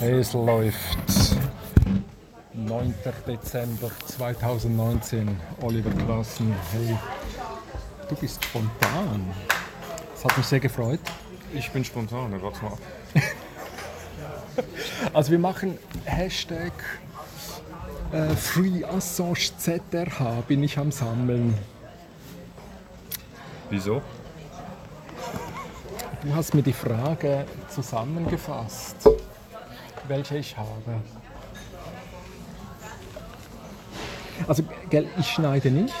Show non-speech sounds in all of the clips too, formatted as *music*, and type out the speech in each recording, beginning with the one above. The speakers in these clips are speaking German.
Es läuft 9. Dezember 2019. Oliver Klassen, hey, du bist spontan. Das hat mich sehr gefreut. Ich bin spontan, dann warte mal ab. *laughs* Also wir machen Hashtag äh, Free Assange ZRH, bin ich am Sammeln. Wieso? Du hast mir die Frage zusammengefasst, welche ich habe. Also, gell, ich schneide nicht.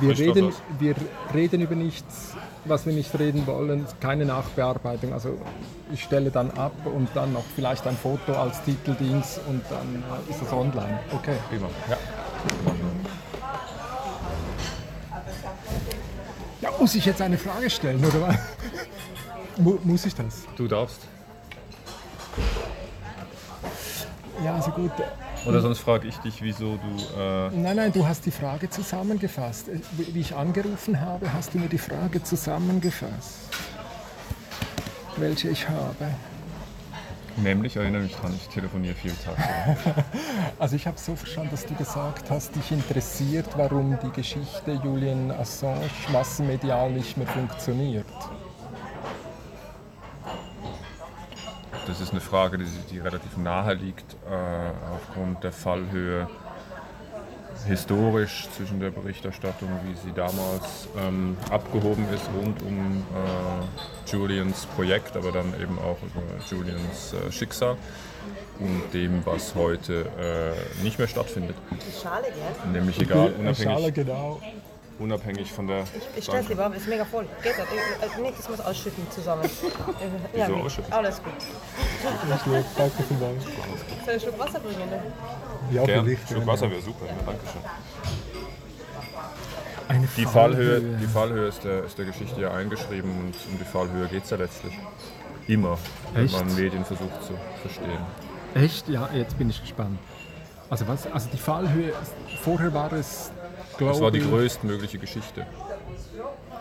Wir Ich reden, das. wir reden über nichts, was wir nicht reden wollen. Keine Nachbearbeitung. Also, ich stelle dann ab und dann noch vielleicht ein Foto als Titeldings und dann äh, ist es online. Okay. Prima. Ja. Ja, muss ich jetzt eine Frage stellen, oder was? *laughs* Mu muss ich das? Du darfst. Ja, also gut. Oder sonst frage ich dich, wieso du. Äh, Nein, nein, du hast die Frage zusammengefasst. Äh, Wie wie ich angerufen habe, hast du mir die Frage zusammengefasst. Welche ich habe. nämlich, erinnere mich dran, ich telefoniere viel Tag. *laughs* Also ich habe so verstanden, dass du gesagt hast, dich interessiert, warum die Geschichte Julian Assange massenmedial nicht mehr funktioniert. Das ist eine Frage, die, die relativ nahe liegt, äh, aufgrund der Fallhöhe historisch zwischen der Berichterstattung, wie sie damals ähm, abgehoben ist rund um äh, Julians Projekt, aber dann eben auch über Julians äh, Schicksal und dem, was heute äh, nicht mehr stattfindet. Die Schale, gell? Nämlich egal, Äh, Schale, unabhängig, genau. Unabhängig von der. Ich stell's lieber, ist mega voll. Geht das? Ich- äh, Nee, das muss ausschütten zusammen. *laughs* Ja, Wieso ausschütten? Alles gut. Danke vielmals. Soll ich einen Schluck Wasser bringen? ne? Ja, Gern, vielleicht. Schluck Wasser wäre super, ja, danke schön. Eine Die Fallhöhe, die Fallhöhe ist, der, ist der Geschichte ja eingeschrieben und um die Fallhöhe geht es ja letztlich. Immer, wenn Echt? man Medien versucht zu verstehen. Echt? Ja, jetzt bin ich gespannt. Also was? Also die Fallhöhe, vorher war es Das war die größtmögliche Geschichte,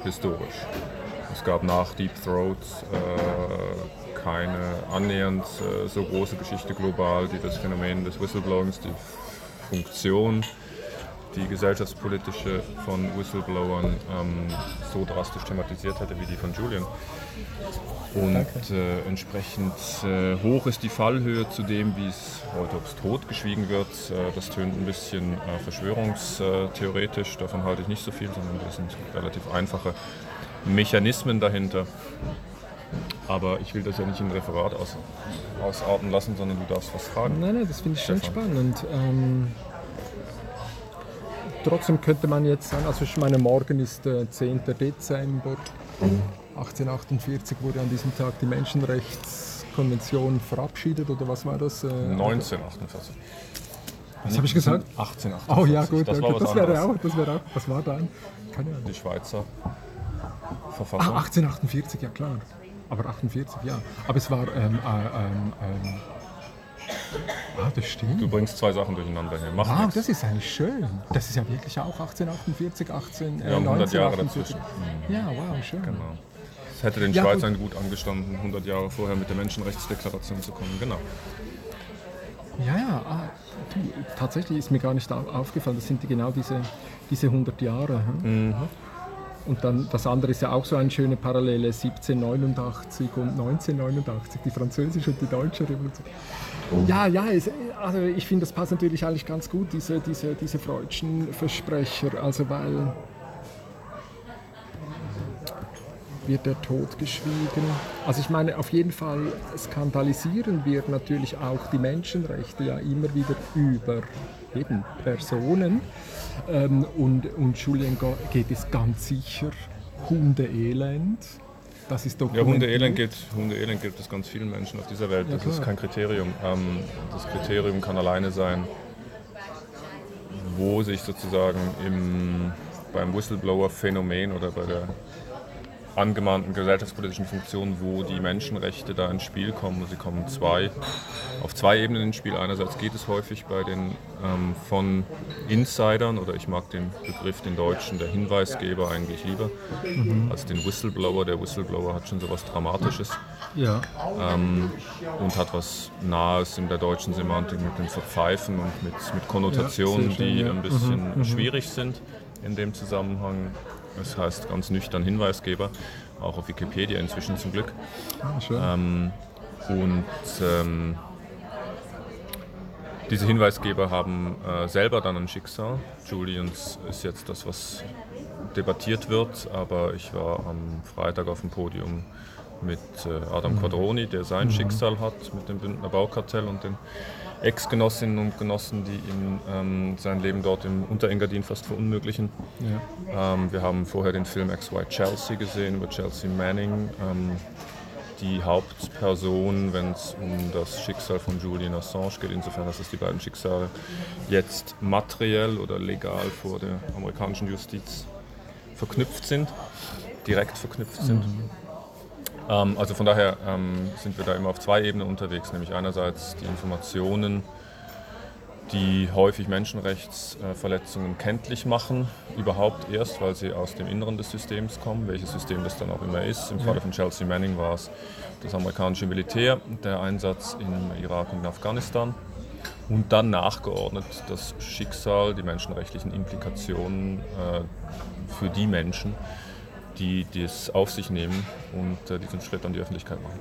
historisch. Es gab nach Deep Throat äh, keine annähernd äh, so große Geschichte global, die das Phänomen des Whistleblowings, die Funktion, die gesellschaftspolitische von Whistleblowern ähm, so drastisch thematisiert hätte wie die von Julian. Und äh, entsprechend äh, hoch ist die Fallhöhe zu dem, wie es heute ob's totgeschwiegen wird. Äh, das tönt ein bisschen äh, verschwörungstheoretisch, davon halte ich nicht so viel, sondern das sind relativ einfache Mechanismen dahinter. Aber ich will das ja nicht in ein Referat aus, ausarten lassen, sondern du darfst was fragen. Nein, nein, das finde ich schon Stefan. spannend. Ähm, trotzdem könnte man jetzt sagen, also ich meine, morgen ist der 10. Dezember 1848 wurde an diesem Tag die Menschenrechtskonvention verabschiedet oder was war das? Äh, 1948. Was habe ich gesagt? 1848. Oh ja, gut, das, was das wäre auch, das wäre auch, was war dann? Keine Ahnung. Die Schweizer Ah, Verfassung. 1848, ja klar. Aber 48, ja. Aber es war, ähm, äh, ähm, ähm, ah, das stimmt. Du bringst zwei Sachen durcheinander hier. Mach Wow, nichts. das ist eigentlich schön. Das ist ja wirklich auch 1848, 18, äh, Wir haben 100 Jahre 1948. dazwischen. Ja, wow, schön. Genau. Hätte den Ja, Schweizern gut angestanden, 100 Jahre vorher mit der Menschenrechtsdeklaration zu kommen. Genau. Ja, ja, ah, du, tatsächlich ist mir gar nicht au- aufgefallen, das sind die, genau diese, diese 100 Jahre. Hm? Mhm. Und dann das andere ist ja auch so eine schöne Parallele, 1789 und 1989, die französische und die deutsche Revolution. Ja, ja, es, also ich finde, das passt natürlich eigentlich ganz gut, diese, diese, diese freudschen Versprecher, also weil wird der Tod geschwiegen. Also ich meine, auf jeden Fall skandalisieren wir natürlich auch die Menschenrechte ja immer wieder über eben Personen. Ähm, und, und Julien geht es ganz sicher Hundeelend. Das ist Ja. Hundeelend gilt, Hundeelend gilt es ganz vielen Menschen auf dieser Welt. Ja, Das ist klar. kein Kriterium. Ähm, das Kriterium kann alleine sein, wo sich sozusagen im, beim Whistleblower-Phänomen oder bei der angemahnten gesellschaftspolitischen Funktionen, wo die Menschenrechte da ins Spiel kommen. Sie kommen zwei, auf zwei Ebenen ins Spiel. Einerseits geht es häufig bei den ähm, von Insidern, oder ich mag den Begriff, den deutschen, der Hinweisgeber eigentlich lieber, mhm. als den Whistleblower. Der Whistleblower hat schon so was Dramatisches ja. ähm, und hat was Nahes in der deutschen Semantik mit dem Verpfeifen und mit, mit Konnotationen, ja, schön, die ja. ein bisschen mhm, mhm. schwierig sind in dem Zusammenhang. Das heißt ganz nüchtern Hinweisgeber, auch auf Wikipedia inzwischen zum Glück. Ah, ähm, und ähm, diese Hinweisgeber haben äh, selber dann ein Schicksal. Julians ist jetzt das, was debattiert wird, aber ich war am Freitag auf dem Podium mit äh, Adam mhm. Quadroni, der sein mhm. Schicksal hat mit dem Bündner Baukartell und den Ex-Genossinnen und Genossen, die ihm ähm, sein Leben dort im Unterengadin fast verunmöglichen. Ja. Ähm, wir haben vorher den Film XY Chelsea gesehen über Chelsea Manning. Ähm, die Hauptperson, wenn es um das Schicksal von Julian Assange geht, insofern, dass es die beiden Schicksale jetzt materiell oder legal vor der amerikanischen Justiz verknüpft sind, direkt verknüpft sind. Mhm. Ähm, also von daher ähm, sind wir da immer auf zwei Ebenen unterwegs, nämlich einerseits die Informationen, die häufig Menschenrechtsverletzungen kenntlich machen, überhaupt erst, weil sie aus dem Inneren des Systems kommen, welches System das dann auch immer ist. Im Falle von Chelsea Manning war es das amerikanische Militär, der Einsatz im Irak und in Afghanistan und dann nachgeordnet das Schicksal, die menschenrechtlichen Implikationen äh, für die Menschen, die das auf sich nehmen und äh, diesen Schritt an die Öffentlichkeit machen.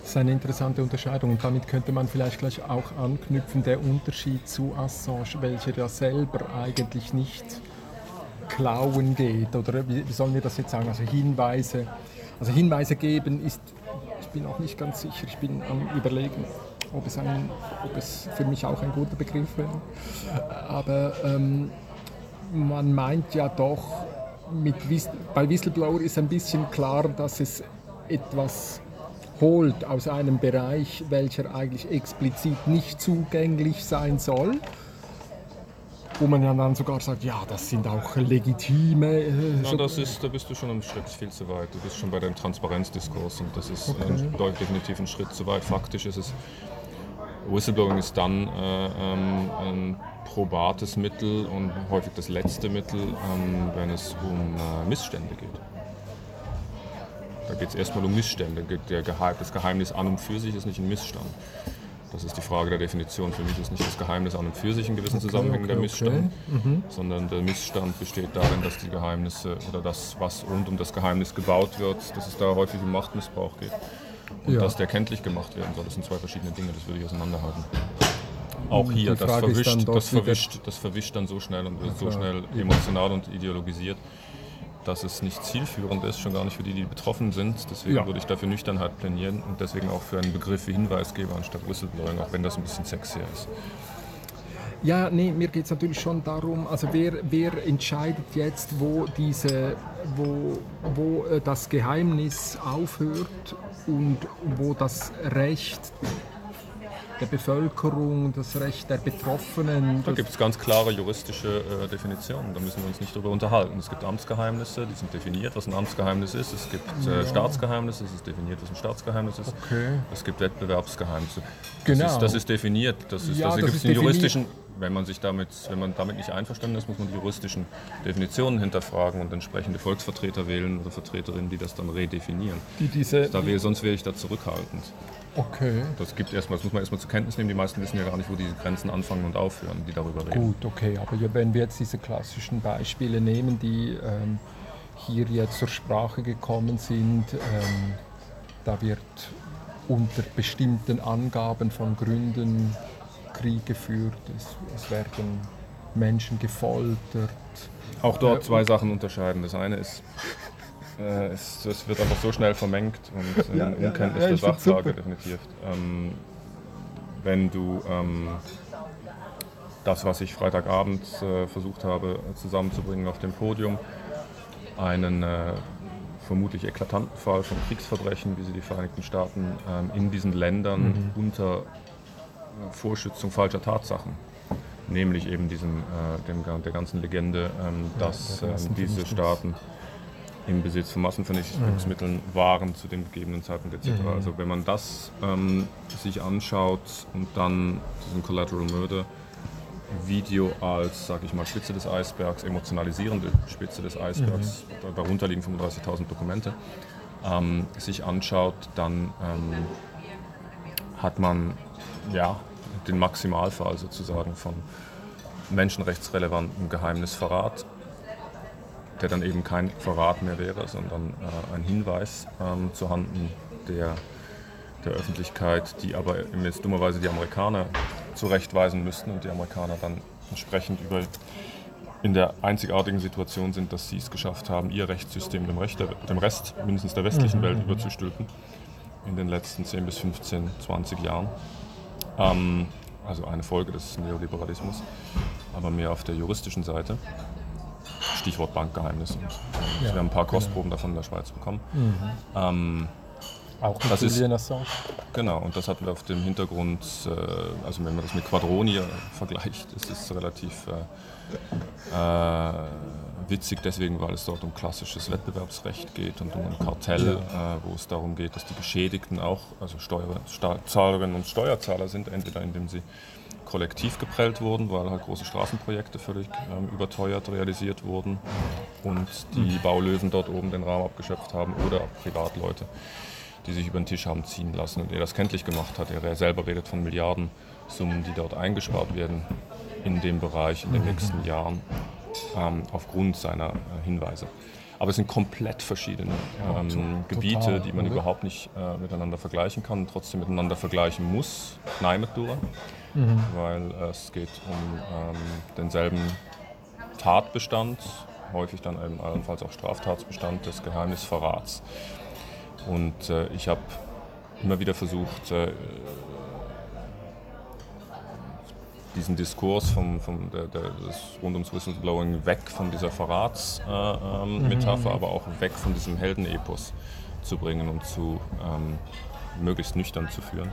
Das ist eine interessante Unterscheidung und damit könnte man vielleicht gleich auch anknüpfen, der Unterschied zu Assange, welcher ja selber eigentlich nicht klauen geht oder? Wie, sollen wir das jetzt sagen, also Hinweise, also Hinweise geben ist, ich bin auch nicht ganz sicher, ich bin am überlegen, ob es, ein, ob es für mich auch ein guter Begriff wäre, aber ähm, man meint ja doch, mit, bei Whistleblower ist ein bisschen klar, dass es etwas holt aus einem Bereich, welcher eigentlich explizit nicht zugänglich sein soll. Wo man ja dann sogar sagt, ja, das sind auch legitime. Äh, Na, das ist, da bist du schon einen Schritt viel zu weit. Du bist schon bei dem Transparenzdiskurs und das ist okay. ein, definitiv ein Schritt zu weit. Faktisch ist es, Whistleblowing ist dann äh, ähm, ein probates Mittel und häufig das letzte Mittel, ähm, wenn es um äh, Missstände geht. Da geht es erstmal um Missstände. Der Geheim, das Geheimnis an und für sich ist nicht ein Missstand. Das ist die Frage der Definition. Für mich ist nicht das Geheimnis an und für sich in gewissen okay, Zusammenhängen okay, der Missstand, okay. mhm. sondern der Missstand besteht darin, dass die Geheimnisse oder das, was rund um das Geheimnis gebaut wird, dass es da häufig um Machtmissbrauch geht. Und ja. dass der kenntlich gemacht werden soll. Das sind zwei verschiedene Dinge, das würde ich auseinanderhalten. Auch hier, das verwischt, das, verwischt, das verwischt dann so schnell und wird so schnell emotional und ideologisiert, dass es nicht zielführend ist, schon gar nicht für die, die betroffen sind. Deswegen ja. würde ich dafür Nüchternheit plänieren und deswegen auch für einen Begriff wie Hinweisgeber anstatt Whistleblowing, auch wenn das ein bisschen sexier ist. Ja, nee, mir geht es natürlich schon darum, also wer, wer entscheidet jetzt, wo, diese, wo, wo äh, das Geheimnis aufhört und wo das Recht der Bevölkerung, das Recht der Betroffenen. Da gibt es ganz klare juristische äh, Definitionen, da müssen wir uns nicht darüber unterhalten. Es gibt Amtsgeheimnisse, die sind definiert, was ein Amtsgeheimnis ist. Es gibt äh, ja. Staatsgeheimnisse, es ist definiert, was ein Staatsgeheimnis ist. Okay. Es gibt Wettbewerbsgeheimnisse. Das genau. Ist, das ist definiert. Das ist, ja, das, gibt den juristischen, wenn man sich damit, wenn man damit nicht einverstanden ist, muss man die juristischen Definitionen hinterfragen und entsprechende Volksvertreter wählen oder Vertreterinnen, die das dann redefinieren. Die diese, da wäre, sonst wäre ich da zurückhaltend. Okay. Das gibt erstmal, das muss man erstmal zur Kenntnis nehmen. Die meisten wissen ja gar nicht, wo diese Grenzen anfangen und aufhören, die darüber reden. Gut, okay, aber wenn wir jetzt diese klassischen Beispiele nehmen, die ähm, hier jetzt zur Sprache gekommen sind, ähm, da wird unter bestimmten Angaben von Gründen Krieg geführt, es, es werden Menschen gefoltert. Auch dort äh, zwei Sachen unterscheiden. Das eine ist äh, es, es, wird einfach so schnell vermengt und in *laughs* ja, Unkenntnis ja, ja, der Sachlage definitiv. Ähm, wenn du ähm, das, was ich Freitagabend äh, versucht habe zusammenzubringen auf dem Podium, einen äh, vermutlich eklatanten Fall von Kriegsverbrechen, wie sie die Vereinigten Staaten ähm, in diesen Ländern mhm. unter äh, Vorschützung falscher Tatsachen nämlich eben diesem, äh, dem, der ganzen Legende, ähm, dass ähm, diese Staaten im Besitz von Massenvernichtungsmitteln waren zu dem gegebenen Zeitpunkt etc. Also wenn man das ähm, sich anschaut und dann diesen Collateral Murder Video als, sage ich mal, Spitze des Eisbergs, emotionalisierende Spitze des Eisbergs, darunter liegen 35.000 Dokumente, ähm, sich anschaut, dann ähm, hat man ja, den Maximalfall sozusagen von menschenrechtsrelevantem Geheimnisverrat, der dann eben kein Verrat mehr wäre, sondern äh, ein Hinweis ähm, zuhanden der, der Öffentlichkeit, die aber jetzt dummerweise die Amerikaner zurechtweisen müssten und die Amerikaner dann entsprechend über in der einzigartigen Situation sind, dass sie es geschafft haben, ihr Rechtssystem dem, Recht der, dem Rest mindestens der westlichen Welt überzustülpen in den letzten 10 bis 15, 20 Jahren. Ähm, also eine Folge des Neoliberalismus, aber mehr auf der juristischen Seite. Stichwort Bankgeheimnis. Und Ja, wir haben ein paar genau. Kostproben davon in der Schweiz bekommen. Ähm, Auch Das ist- Julian Assange. Genau, und das hatten wir auf dem Hintergrund, äh, also wenn man das mit Quadroni äh, vergleicht, ist es relativ äh, äh, witzig deswegen, weil es dort um klassisches Wettbewerbsrecht geht und um ein Kartell, äh, wo es darum geht, dass die Geschädigten auch, also Steuerzahlerinnen und Steuerzahler sind, entweder indem sie kollektiv geprellt wurden, weil halt große Straßenprojekte völlig ähm, überteuert realisiert wurden und die Baulöwen dort oben den Rahmen abgeschöpft haben oder Privatleute die sich über den Tisch haben ziehen lassen und er das kenntlich gemacht hat. Er selber redet von Milliardensummen, die dort eingespart werden in dem Bereich in den nächsten Jahren ähm, aufgrund seiner äh, Hinweise. Aber es sind komplett verschiedene ähm, Gebiete, total, die man überhaupt nicht äh, miteinander vergleichen kann und trotzdem miteinander vergleichen muss. Neimetura, weil es geht um ähm, denselben Tatbestand, häufig dann eben allenfalls auch Straftatsbestand des Geheimnisverrats. Und äh, ich habe immer wieder versucht, äh, diesen Diskurs vom, vom der, der, des, rund ums Whistleblowing weg von dieser Verratsmetapher, äh, ähm, Metapher, aber auch weg von diesem Heldenepos zu bringen und zu ähm, möglichst nüchtern zu führen.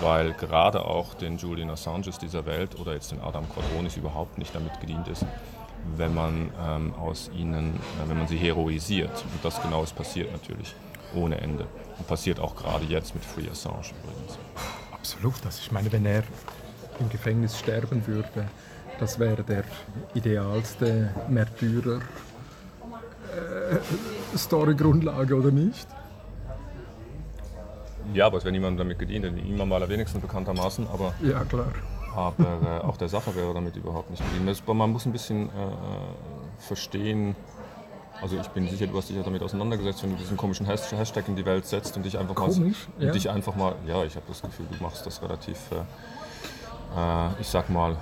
Weil gerade auch den Julian Assanges dieser Welt oder jetzt den Adam Quadronis überhaupt nicht damit gedient ist, wenn man ähm, aus ihnen, äh, wenn man sie heroisiert. Und das genau ist passiert natürlich, ohne Ende. Und passiert auch gerade jetzt mit Free Assange übrigens. Absolut. Also ich meine, wenn er im Gefängnis sterben würde, das wäre der idealste Märtyrer. Äh, oder nicht? Ja, aber es wäre niemandem damit gedient, ihm am allerwenigsten bekanntermaßen, aber, Ja, klar. aber äh, auch der Sache wäre damit überhaupt nicht gedient. Das, man muss ein bisschen äh, verstehen, also ich bin sicher, du hast dich ja damit auseinandergesetzt, wenn du diesen komischen Has- Hashtag in die Welt setzt und dich einfach mal, Komisch, und ja. dich einfach mal, ja, ich habe das Gefühl, du machst das relativ, äh, äh, ich sag mal,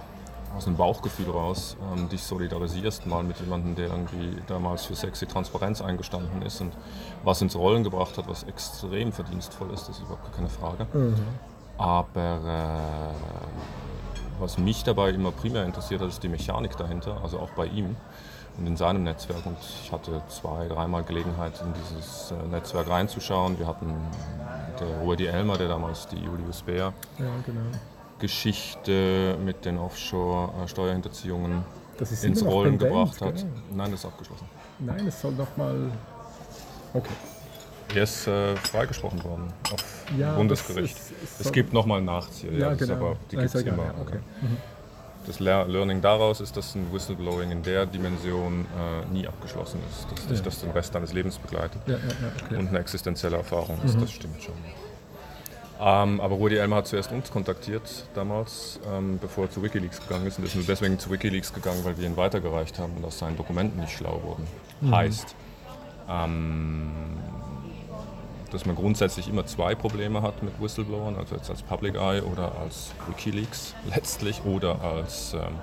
aus dem Bauchgefühl raus, ähm, dich solidarisierst mal mit jemandem, der irgendwie damals für sexy Transparenz eingestanden ist und was ins Rollen gebracht hat, was extrem verdienstvoll ist, das ist überhaupt keine Frage. Aber äh, was mich dabei immer primär interessiert hat, ist die Mechanik dahinter, also auch bei ihm und in seinem Netzwerk. Und ich hatte zwei, dreimal Gelegenheit, in dieses äh, Netzwerk reinzuschauen. Wir hatten der Rudi Elmer, der damals die Julius Bär Ja, genau. Geschichte mit den Offshore-Steuerhinterziehungen Das ist ins Rollen gebracht hat. genau. Nein, das ist abgeschlossen. Nein, es soll noch mal. Okay. Er ist äh, freigesprochen worden auf Ja, Bundesgericht. das ist- es gibt nochmal Nachzieher, ja, Ja, das ist genau. aber die gibt ist es immer. ja, okay. Das Lear- Learning daraus ist, dass ein Whistleblowing in der Dimension äh, nie abgeschlossen ist, dass dich das den Rest deines Lebens begleitet und eine existenzielle Erfahrung Mhm. ist, das stimmt schon. Ähm, aber Rudi Elmer hat zuerst uns kontaktiert damals, ähm, bevor er zu Wikileaks gegangen ist. Und ist nur deswegen zu Wikileaks gegangen, weil wir ihn weitergereicht haben und aus seinen Dokumenten nicht schlau wurden. Mhm. Heißt, ähm, dass man grundsätzlich immer zwei Probleme hat mit Whistleblowern, also jetzt als Public Eye oder als Wikileaks *laughs* letztlich oder als, ähm,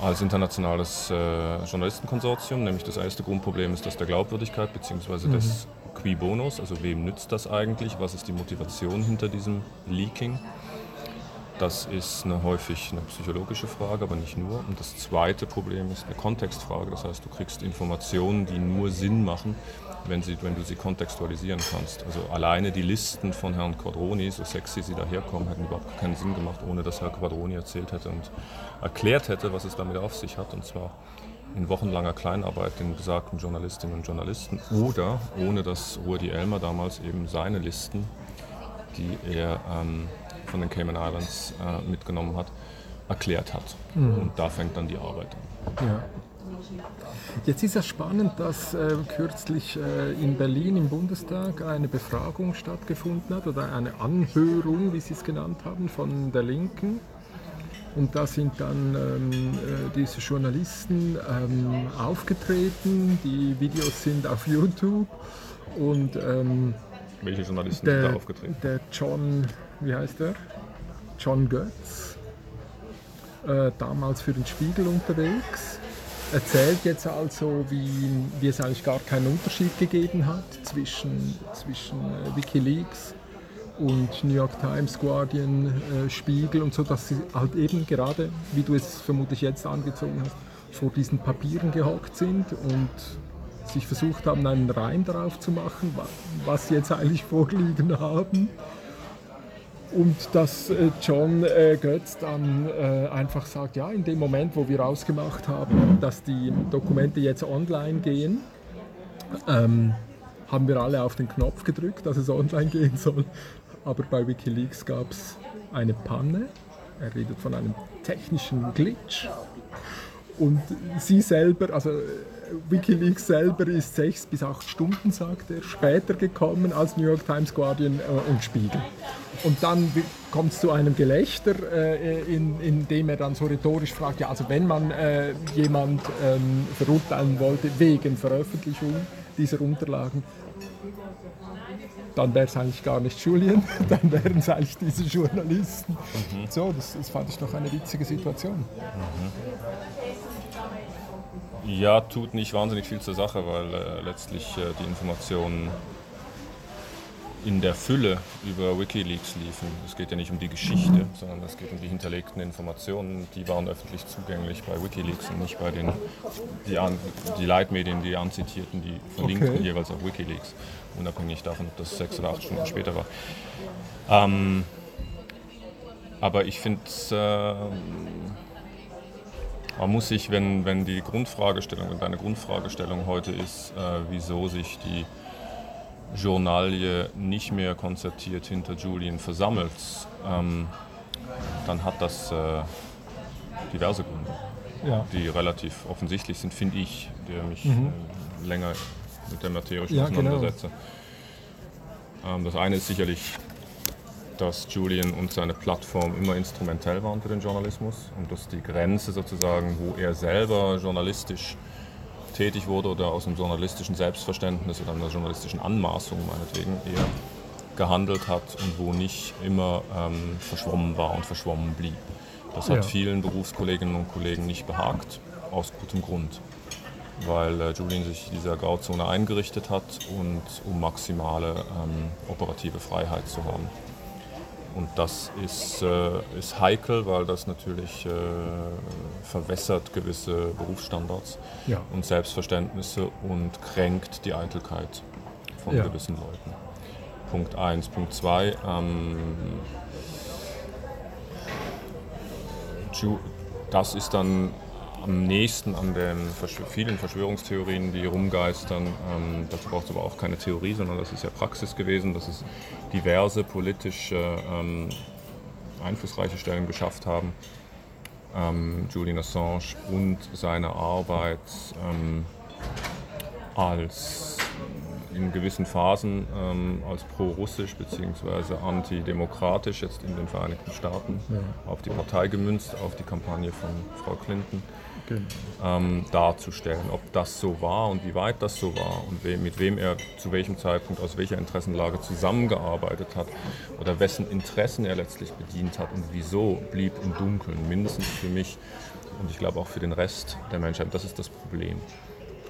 als internationales äh, Journalistenkonsortium. Nämlich das erste Grundproblem ist das der Glaubwürdigkeit bzw. des Qui Bonos, also wem nützt das eigentlich, was ist die Motivation hinter diesem Leaking. Das ist eine, häufig eine psychologische Frage, aber nicht nur. Und das zweite Problem ist eine Kontextfrage. Das heißt, du kriegst Informationen, die nur Sinn machen, wenn, sie, wenn du sie kontextualisieren kannst. Also alleine die Listen von Herrn Quadroni, so sexy sie daherkommen, hätten überhaupt keinen Sinn gemacht, ohne dass Herr Quadroni erzählt hätte und erklärt hätte, was es damit auf sich hat. Und zwar in wochenlanger Kleinarbeit den besagten Journalistinnen und Journalisten oder ohne dass Rudi Elmer damals eben seine Listen, die er ähm, von den Cayman Islands äh, mitgenommen hat, erklärt hat. Mhm. Und da fängt dann die Arbeit an. Ja. Jetzt ist es spannend, dass äh, kürzlich äh, in Berlin im Bundestag eine Befragung stattgefunden hat oder eine Anhörung, wie Sie es genannt haben, von der Linken. Und da sind dann ähm, äh, diese Journalisten ähm, aufgetreten. Die Videos sind auf YouTube. Und, ähm, Welche Journalisten der, sind da aufgetreten? Der John, wie heißt der? John Götz, äh, damals für den Spiegel unterwegs erzählt jetzt also, wie, wie es eigentlich gar keinen Unterschied gegeben hat zwischen, zwischen äh, Wikileaks und New York Times, Guardian, äh, Spiegel und so, dass sie halt eben gerade, wie du es vermutlich jetzt angezogen hast, vor diesen Papieren gehockt sind und sich versucht haben, einen Reim darauf zu machen, was sie jetzt eigentlich *laughs* vorliegen haben und dass äh, John äh, Götz dann äh, einfach sagt, ja, in dem Moment, wo wir ausgemacht haben, dass die Dokumente jetzt online gehen, ähm, haben wir alle auf den Knopf gedrückt, dass es online gehen soll. Aber bei Wikileaks gab es eine Panne. Er redet von einem technischen Glitch. Und sie selber, also Wikileaks selber ist sechs bis acht Stunden, sagt er, später gekommen als New York Times, Guardian äh, und Spiegel. Und dann kommt es zu einem Gelächter, äh, in, in, dem er dann so rhetorisch fragt, ja, also wenn man äh, jemand ähm, verurteilen wollte wegen Veröffentlichung dieser Unterlagen, dann wäre es eigentlich gar nicht Julian, *laughs* dann wären es eigentlich diese Journalisten. Mhm. So, das, das, fand ich noch eine witzige Situation. Mhm. Ja, tut nicht wahnsinnig viel zur Sache, weil äh, letztlich äh, die Informationen in der Fülle über Wikileaks liefen. Es geht ja nicht um die Geschichte, sondern es geht um die hinterlegten Informationen. Die waren öffentlich zugänglich bei Wikileaks und nicht bei den die, die Leitmedien, die anzitierten, die verlinkten okay. jeweils auf Wikileaks, unabhängig davon, ob das sechs oder acht Stunden später war. Ähm, aber ich finde äh, man muss sich, wenn, wenn die Grundfragestellung und deine Grundfragestellung heute ist, äh, wieso sich die Journalie nicht mehr konzertiert hinter Julian versammelt, ähm, dann hat das äh, diverse Gründe, ja. die relativ offensichtlich sind, finde ich, der mich mhm. äh, länger mit der Materie ja, genau. auseinandersetze. Genau. Ähm, das eine ist sicherlich dass Julian und seine Plattform immer instrumentell waren für den Journalismus und dass die Grenze sozusagen, wo er selber journalistisch tätig wurde oder aus einem journalistischen Selbstverständnis oder einer journalistischen Anmaßung meinetwegen eher gehandelt hat und wo nicht immer ähm, verschwommen war und verschwommen blieb. Das hat ja. vielen Berufskolleginnen und Kollegen nicht behagt, aus gutem Grund, weil äh, Julian sich dieser Grauzone eingerichtet hat und um maximale ähm, operative Freiheit zu haben. Und das ist, äh, ist heikel, weil das natürlich äh, verwässert gewisse Berufsstandards ja. und Selbstverständnisse und kränkt die Eitelkeit von ja. gewissen Leuten. Punkt 1. Punkt 2. Ähm, das ist dann am nächsten an den vielen Verschwörungstheorien, die rumgeistern. Ähm, dazu braucht es aber auch keine Theorie, sondern das ist ja Praxis gewesen, dass es diverse politische ähm, einflussreiche Stellen geschafft haben. Ähm, Julian Assange und seine Arbeit ähm, als in gewissen Phasen ähm, als pro-russisch bzw. antidemokratisch, jetzt in den Vereinigten Staaten, ja. auf die Partei gemünzt, auf die Kampagne von Frau Clinton genau. ähm, darzustellen. Ob das so war und wie weit das so war und we mit wem er zu welchem Zeitpunkt aus welcher Interessenlage zusammengearbeitet hat oder wessen Interessen er letztlich bedient hat und wieso, blieb im Dunkeln, mindestens für mich und ich glaube auch für den Rest der Menschheit. Das ist das Problem.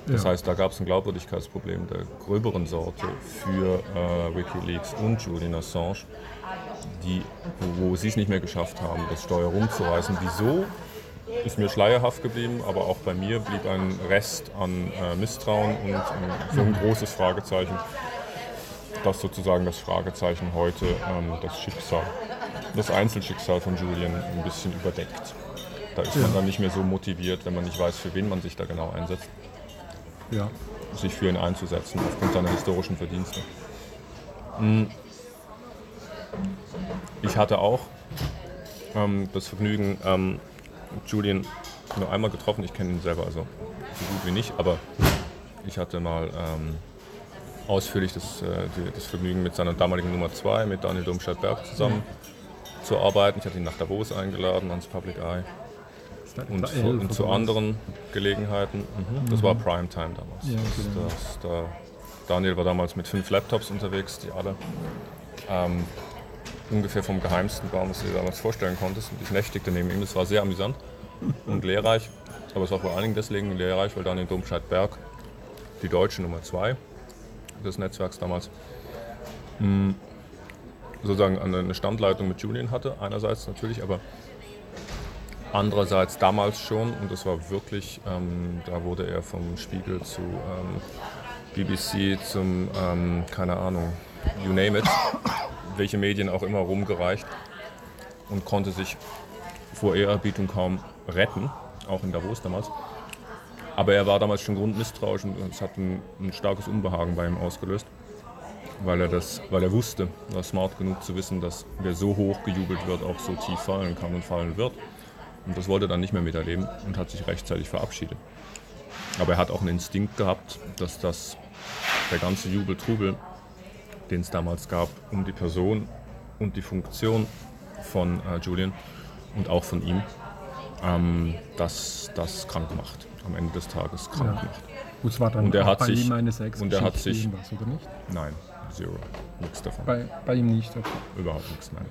Das ja. heißt, da gab es ein Glaubwürdigkeitsproblem der gröberen Sorte für äh, Wikileaks und Julian Assange, die, wo, wo sie es nicht mehr geschafft haben, das Steuer rumzureißen. Wieso ist mir schleierhaft geblieben, aber auch bei mir blieb ein Rest an äh, Misstrauen und äh, so ein großes Fragezeichen, dass sozusagen das Fragezeichen heute ähm, das Schicksal, das Einzelschicksal von Julian ein bisschen überdeckt. Da ist Ja. man dann nicht mehr so motiviert, wenn man nicht weiß, für wen man sich da genau einsetzt, Ja. sich für ihn einzusetzen, aufgrund seiner historischen Verdienste. Mm. Ich hatte auch ähm, das Vergnügen, ähm, Julian nur einmal getroffen. Ich kenne ihn selber also so gut wie nicht, aber ich hatte mal ähm, ausführlich das, äh, die, das Vergnügen mit seiner damaligen Nummer 2, mit Daniel Domscheit-Berg zusammen zu arbeiten. Ich hatte ihn nach Davos eingeladen, ans Public Eye und, zu, und zu anderen Gelegenheiten. Mhm. Das war Primetime damals. Ja, das, genau. das, da, Daniel war damals mit fünf Laptops unterwegs, die alle ähm, ungefähr vom geheimsten waren, was du dir damals vorstellen konntest. Und ich nächtigte neben ihm. Das war sehr amüsant und lehrreich. Aber es war vor allen Dingen deswegen lehrreich, weil Daniel Domscheit-Berg, die deutsche Nummer zwei des Netzwerks damals, mh, sozusagen eine Standleitung mit Julian hatte, einerseits natürlich, aber andererseits damals schon, und das war wirklich, ähm, da wurde er vom Spiegel zu ähm, BBC zum, ähm, keine Ahnung, you name it, welche Medien auch immer rumgereicht und konnte sich vor Ehrerbietung kaum retten, auch in Davos damals. Aber er war damals schon grundmisstrauisch und es hat ein, ein starkes Unbehagen bei ihm ausgelöst, weil er, das, weil er wusste, war smart genug zu wissen, dass wer so hoch gejubelt wird, auch so tief fallen kann und fallen wird. Und das wollte er dann nicht mehr miterleben und hat sich rechtzeitig verabschiedet. Aber er hat auch einen Instinkt gehabt, dass das, der ganze Jubeltrubel, den es damals gab, um die Person und die Funktion von äh, Julian und auch von ihm, ähm, dass das krank macht. Am Ende des Tages krank Ja. macht. Gut, es war dann Und er hat bei sich- ihm eine Sex und er hat sich- irgendwas, oder nicht? Nein, zero. Nichts davon. Bei, bei ihm nicht. Okay. Überhaupt nichts, nein.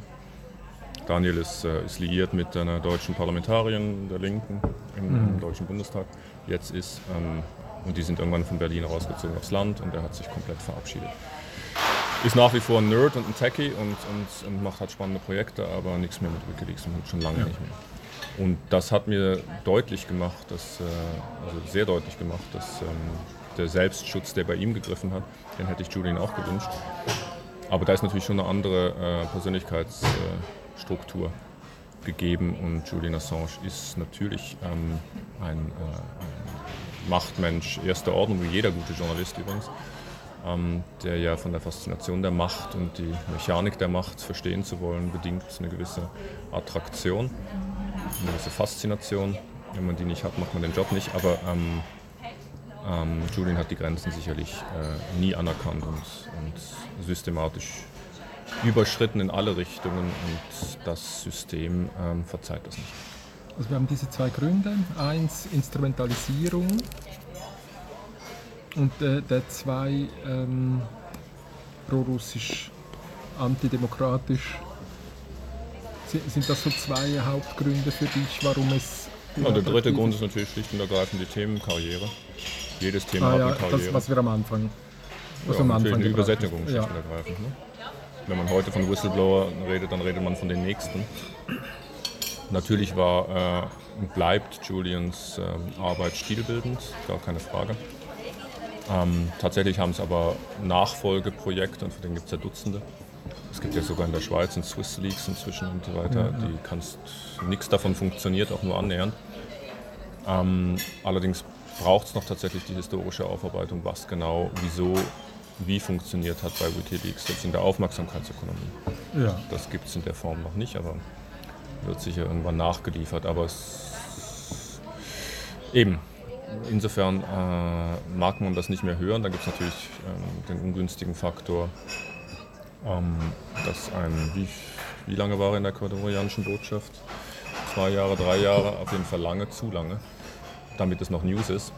Daniel ist, äh, ist liiert mit einer deutschen Parlamentarierin der Linken im, im Deutschen Bundestag. Jetzt ist, ähm, und die sind irgendwann von Berlin rausgezogen aufs Land und er hat sich komplett verabschiedet. Ist nach wie vor ein Nerd und ein Techie und, und, und macht halt spannende Projekte, aber nichts mehr mit Wikileaks und schon lange nicht mehr. Und das hat mir deutlich gemacht, dass, äh, also sehr deutlich gemacht, dass ähm, der Selbstschutz, der bei ihm gegriffen hat, den hätte ich Julian auch gewünscht. Aber da ist natürlich schon eine andere äh, Persönlichkeitsstruktur gegeben und Julian Assange ist natürlich ähm, ein, äh, ein Machtmensch erster Ordnung, wie jeder gute Journalist übrigens, der ja von der Faszination der Macht und die Mechanik der Macht verstehen zu wollen, bedingt eine gewisse Attraktion, eine gewisse Faszination. Wenn man die nicht hat, macht man den Job nicht, aber ähm, ähm, Julian hat die Grenzen sicherlich äh, nie anerkannt und, und systematisch überschritten in alle Richtungen und das System ähm, verzeiht das nicht. Also wir haben diese zwei Gründe. Eins Instrumentalisierung und äh, der zwei ähm, pro-russisch, antidemokratisch. Sind, das so zwei Hauptgründe für dich, warum es... Ja, der dritte Grund ist? natürlich schlicht und ergreifend die Themenkarriere. Jedes Thema Ah, hat ja, eine Karriere. das, was wir am Anfang... Was ja, am Anfang eine Übersättigung schlicht Ja. und ergreifend. Ne? Wenn man heute von Whistleblower redet, dann redet man von den nächsten. Natürlich war äh, und bleibt Julians ähm, Arbeit stilbildend, gar keine Frage. Ähm, tatsächlich haben es aber Nachfolgeprojekte, und von denen gibt es ja Dutzende. Es gibt ja sogar in der Schweiz und Swiss Leaks inzwischen und so weiter. Die kannst nichts davon funktioniert, auch nur annähernd. Ähm, allerdings braucht es noch tatsächlich die historische Aufarbeitung, was genau, wieso, wie funktioniert hat bei Wikileaks, jetzt in der Aufmerksamkeitsökonomie. Ja. Das gibt es in der Form noch nicht, aber wird sicher irgendwann nachgeliefert. Aber es eben, insofern äh, mag man das nicht mehr hören. Da gibt es natürlich ähm, den ungünstigen Faktor, ähm, dass ein, wie, wie lange war er in der ecuadorianischen Botschaft? Zwei Jahre, drei Jahre, auf jeden Fall lange, zu lange, damit es noch News ist.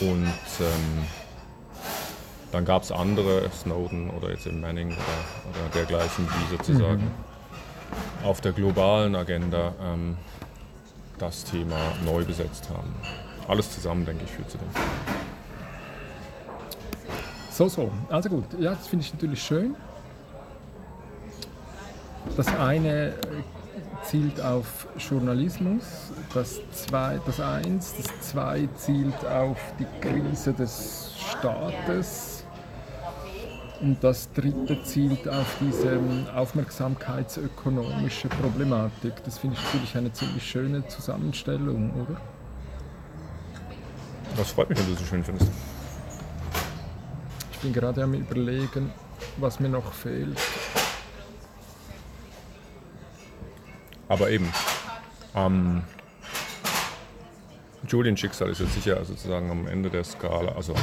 Und ähm, dann gab es andere, Snowden oder jetzt eben Manning oder, oder dergleichen, die sozusagen auf der globalen Agenda ähm, das Thema neu besetzt haben. Alles zusammen, denke ich, führt zu dem. So, so. Also gut, ja, das finde ich natürlich schön. Das eine zielt auf Journalismus, das, zwei, das eins, das zwei zielt auf die Krise des Staates Und das dritte zielt auf diese aufmerksamkeitsökonomische Problematik. Das finde ich natürlich eine ziemlich schöne Zusammenstellung, oder? Das freut mich, wenn du so schön findest. Ich bin gerade am Überlegen, was mir noch fehlt. Aber eben, ähm, Julian Schicksal ist jetzt sicher sozusagen am Ende der Skala, also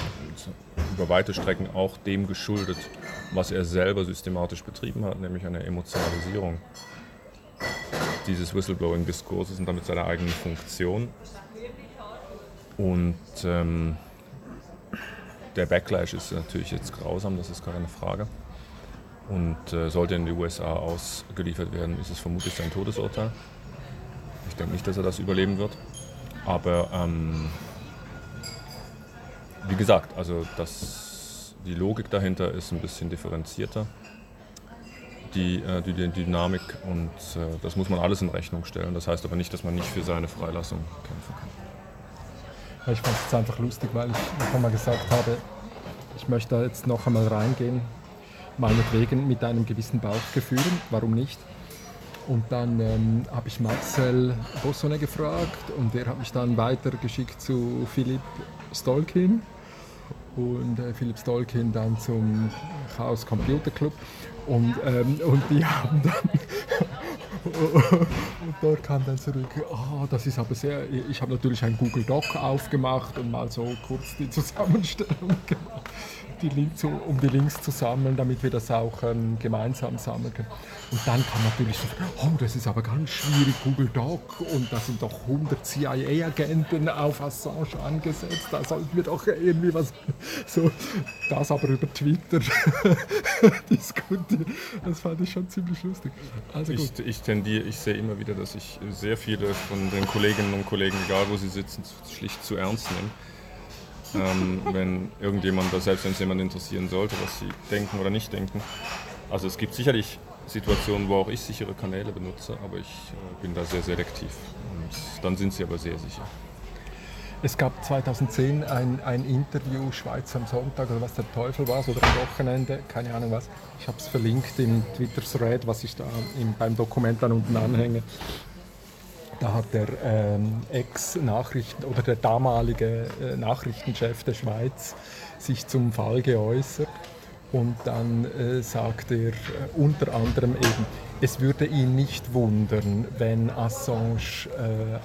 über weite Strecken auch dem geschuldet, was er selber systematisch betrieben hat, nämlich eine Emotionalisierung dieses Whistleblowing-Diskurses und damit seiner eigenen Funktion. Und ähm, der Backlash ist natürlich jetzt grausam, das ist keine Frage. Und äh, sollte in die USA ausgeliefert werden, ist es vermutlich sein Todesurteil. Ich denke nicht, dass er das überleben wird. Aber ähm, wie gesagt, also das, die Logik dahinter ist ein bisschen differenzierter. Die, äh, die, die Dynamik und äh, das muss man alles in Rechnung stellen. Das heißt aber nicht, dass man nicht für seine Freilassung kämpfen kann. Ich fand es einfach lustig, weil ich noch einmal gesagt habe, ich möchte da jetzt noch einmal reingehen, meinetwegen mit einem gewissen Bauchgefühl, warum nicht? Und dann ähm, habe ich Marcel Bossone gefragt und der hat mich dann weitergeschickt zu Philipp Stolkin und äh, Philipp Stolkin dann zum Chaos Computer Club und, ähm, und die *laughs* haben dann und *laughs* dort kam dann zurück, oh, das ist aber sehr, ich habe natürlich ein Google Doc aufgemacht und mal so kurz die Zusammenstellung *laughs* gemacht die Link zu, um die Links zu sammeln, damit wir das auch ähm, gemeinsam sammeln können. Und dann kann natürlich so, oh, das ist aber ganz schwierig, Google Doc und da sind doch 100 CIA-Agenten auf Assange angesetzt, da sollten wir doch irgendwie was, *laughs* so, das aber über Twitter *laughs* diskutieren. Das fand ich schon ziemlich lustig. Also ich, ich tendiere, ich sehe immer wieder, dass ich sehr viele von den Kolleginnen und Kollegen, egal wo sie sitzen, schlicht zu ernst nehme ähm, wenn irgendjemand, oder selbst wenn es jemand interessieren sollte, was sie denken oder nicht denken. Also es gibt sicherlich Situationen, wo auch ich sichere Kanäle benutze, aber ich äh, bin da sehr selektiv. Und dann sind sie aber sehr sicher. Es gab 2010 ein, ein Interview, Schweiz am Sonntag oder was der Teufel war, oder am Wochenende, keine Ahnung was. Ich habe es verlinkt im Twitter-Thread, was ich da im, beim Dokument dann unten anhänge. Da hat der ähm, Ex-Nachrichten oder der damalige äh, Nachrichtenchef der Schweiz sich zum Fall geäußert und dann äh, sagt er äh, unter anderem eben, es würde ihn nicht wundern, wenn Assange äh,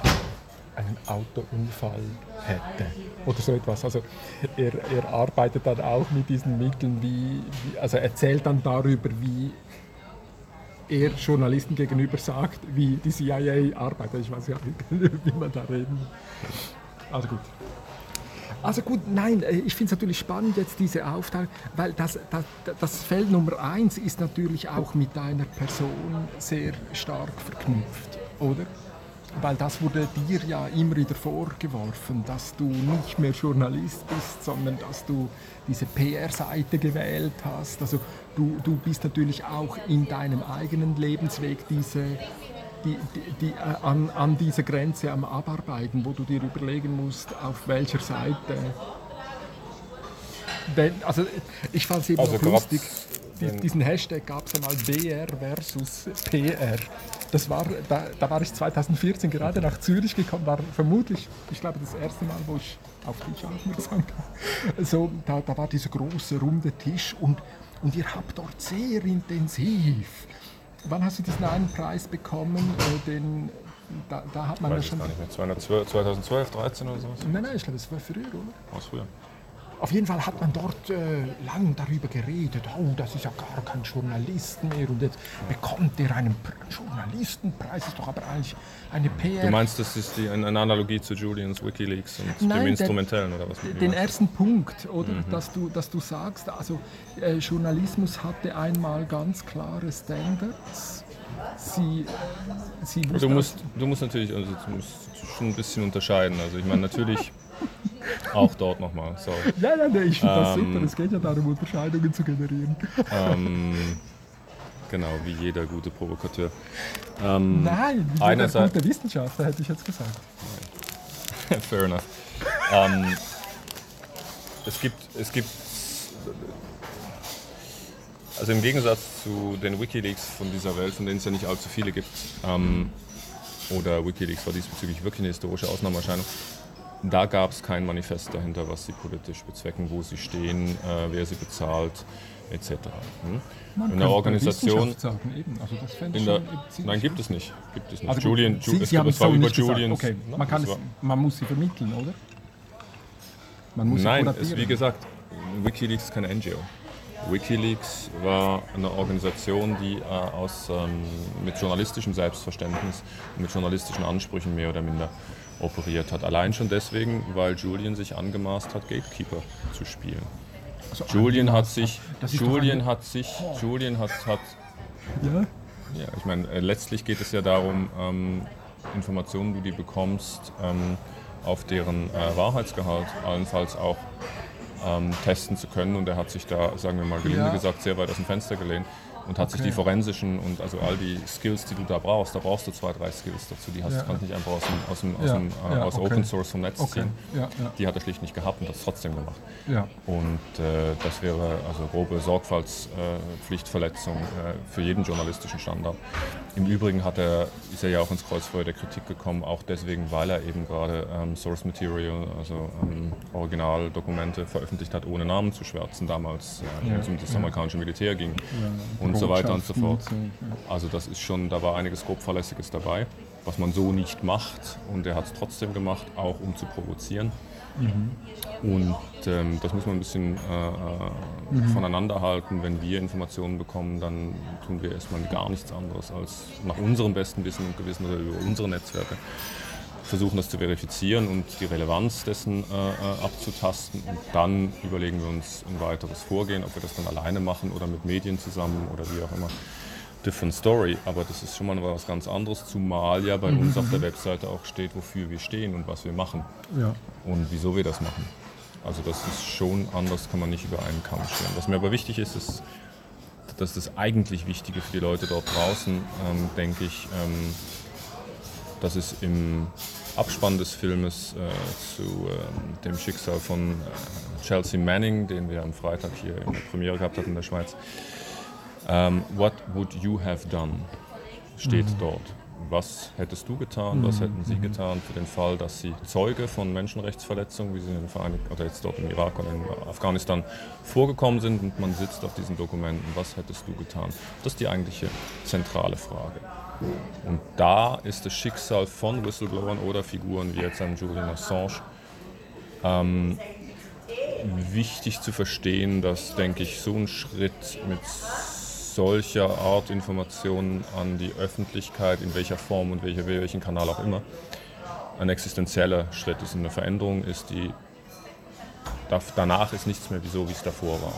einen Autounfall hätte oder so etwas. Also er, er arbeitet dann auch mit diesen Mitteln, wie, wie also erzählt dann darüber, wie er Journalisten gegenüber sagt, wie die CIA arbeitet. Ich weiß ja nicht, *laughs* wie man da reden. Also gut. Also gut, nein, äh, ich finde es natürlich spannend jetzt diese Aufteilung, weil das, das, das Feld Nummer eins ist natürlich auch mit deiner Person sehr stark verknüpft, oder? Weil das wurde dir ja immer wieder vorgeworfen, dass du nicht mehr Journalist bist, sondern dass du diese PR-Seite gewählt hast. Also du, du bist natürlich auch in deinem eigenen Lebensweg diese, die, die, die, äh, an, an dieser Grenze am Abarbeiten, wo du dir überlegen musst, auf welcher Seite. Wenn, also ich fand es eben also auch lustig, diesen Hashtag gab es einmal BR versus PR. Das war, da, da war ich 2014 gerade nach Zürich gekommen, war vermutlich, ich glaube, das erste Mal, wo ich auf dich aufmerksam kam. So, da, da war dieser große, runde Tisch und, und ihr habt dort sehr intensiv. Wann hast du diesen einen Preis bekommen? Äh, den, da, da hat man ja schon. Gar nicht mehr. 2012, 2012, 13 oder sowas? Nein, nein, ich glaube, das war früher, oder? Aus früher. Auf jeden Fall hat man dort äh, lang darüber geredet, oh, das ist ja gar kein Journalist mehr und jetzt bekommt er einen Journalistenpreis, ist doch aber eigentlich eine PR. Du meinst, das ist die, eine Analogie zu Julians Wikileaks und Nein, dem Instrumentellen oder was? Den ersten Punkt, oder, mhm. dass, du, dass du sagst, also äh, Journalismus hatte einmal ganz klare Standards. Sie, sie du, musst, du musst natürlich also, du musst schon ein bisschen unterscheiden. Also ich meine natürlich auch dort nochmal, sorry. Ja, ja, nee, ich finde ähm, das super. Es geht ja darum, Unterscheidungen zu generieren. Ähm, genau, wie jeder gute Provokateur. Ähm, Nein, wie jeder gute Wissenschaftler, hätte ich jetzt gesagt. *laughs* Fair enough. ähm, es gibt, es gibt Also im Gegensatz zu den Wikileaks von dieser Welt, von denen es ja nicht allzu viele gibt, ähm, oder Wikileaks war diesbezüglich wirklich eine historische Ausnahmeerscheinung, da gab es kein Manifest dahinter, was sie politisch bezwecken, wo sie stehen, äh, wer sie bezahlt, etc. Hm? Man in der Organisation. Sagen, eben. Also das fände ich In der, schon nein, gibt es nicht. Gibt es nicht. Also Julian, Sie, Ju- Sie es, haben es war über. Julians. Okay, Nein, man, kann es man muss sie vermitteln, oder? Man muss Nein, sie es, wie gesagt, Wikileaks ist keine NGO. Wikileaks war eine Organisation, die äh, aus, ähm, mit journalistischem Selbstverständnis und mit journalistischen Ansprüchen mehr oder minder operiert hat. Allein schon deswegen, weil Julian sich angemaßt hat, Gatekeeper zu spielen. Also Julian hat angemaßt sich, Julian hat sich, Julian hat, hat Ja? ja, ich meine, äh, letztlich geht es ja darum, ähm, Informationen, die du bekommst, ähm, auf deren äh, Wahrheitsgehalt allenfalls auch ähm, testen zu können. Und er hat sich da, sagen wir mal gelinde Ja. gesagt, sehr weit aus dem Fenster gelehnt und hat sich Okay. die forensischen und also all die Skills, die du da brauchst, da brauchst du zwei, drei Skills dazu, die hast, Ja. kannst du nicht einfach aus, dem, aus, dem, aus, Ja, dem, äh, ja, aus okay. Open Source vom Netz Okay. ziehen. Die hat er schlicht nicht gehabt und hat es trotzdem gemacht. Und äh, das wäre also grobe Sorgfaltspflichtverletzung äh, für jeden journalistischen Standard. Im Übrigen hat er, ist er ja auch ins Kreuzfeuer der Kritik gekommen, auch deswegen, weil er eben gerade ähm, Source Material, also ähm, Originaldokumente veröffentlicht hat, ohne Namen zu schwärzen, damals, äh, Ja, wenn es um amerikanische Militär ging ja. und so weiter und so fort. Also das ist schon, da war einiges grob Fahrlässiges dabei, was man so nicht macht und er hat es trotzdem gemacht, auch um zu provozieren. Und ähm, das muss man ein bisschen äh, äh, voneinander halten. Wenn wir Informationen bekommen, dann tun wir erstmal gar nichts anderes als nach unserem besten Wissen und Gewissen oder über unsere Netzwerke versuchen das zu verifizieren und die Relevanz dessen äh, äh, abzutasten und dann überlegen wir uns ein weiteres Vorgehen, ob wir das dann alleine machen oder mit Medien zusammen oder wie auch immer. Different Story, aber das ist schon mal was ganz anderes, zumal ja bei uns auf der Webseite auch steht, wofür wir stehen und was wir machen Ja. und wieso wir das machen. Also das ist schon anders, kann man nicht über einen Kamm stellen. Was mir aber wichtig ist, ist, dass das eigentlich Wichtige für die Leute dort draußen, ähm, denke ich, ähm, dass es im Abspann des Filmes äh, zu ähm, dem Schicksal von äh, Chelsea Manning, den wir am Freitag hier in der Premiere gehabt hatten in der Schweiz, ähm, What would you have done? steht dort. Was hättest du getan, was hätten Sie getan für den Fall, dass Sie Zeuge von Menschenrechtsverletzungen, wie sie in den Vereinigten oder jetzt dort im Irak oder in Afghanistan vorgekommen sind und man sitzt auf diesen Dokumenten, was hättest du getan? Das ist die eigentliche zentrale Frage. Und da ist das Schicksal von Whistleblowern oder Figuren wie jetzt einem Julian Assange ähm, wichtig zu verstehen, dass, denke ich, so ein Schritt mit solcher Art Informationen an die Öffentlichkeit, in welcher Form und welcher, welchen Kanal auch immer, ein existenzieller Schritt ist. Eine Veränderung ist, die da- danach ist nichts mehr so, wie es davor war.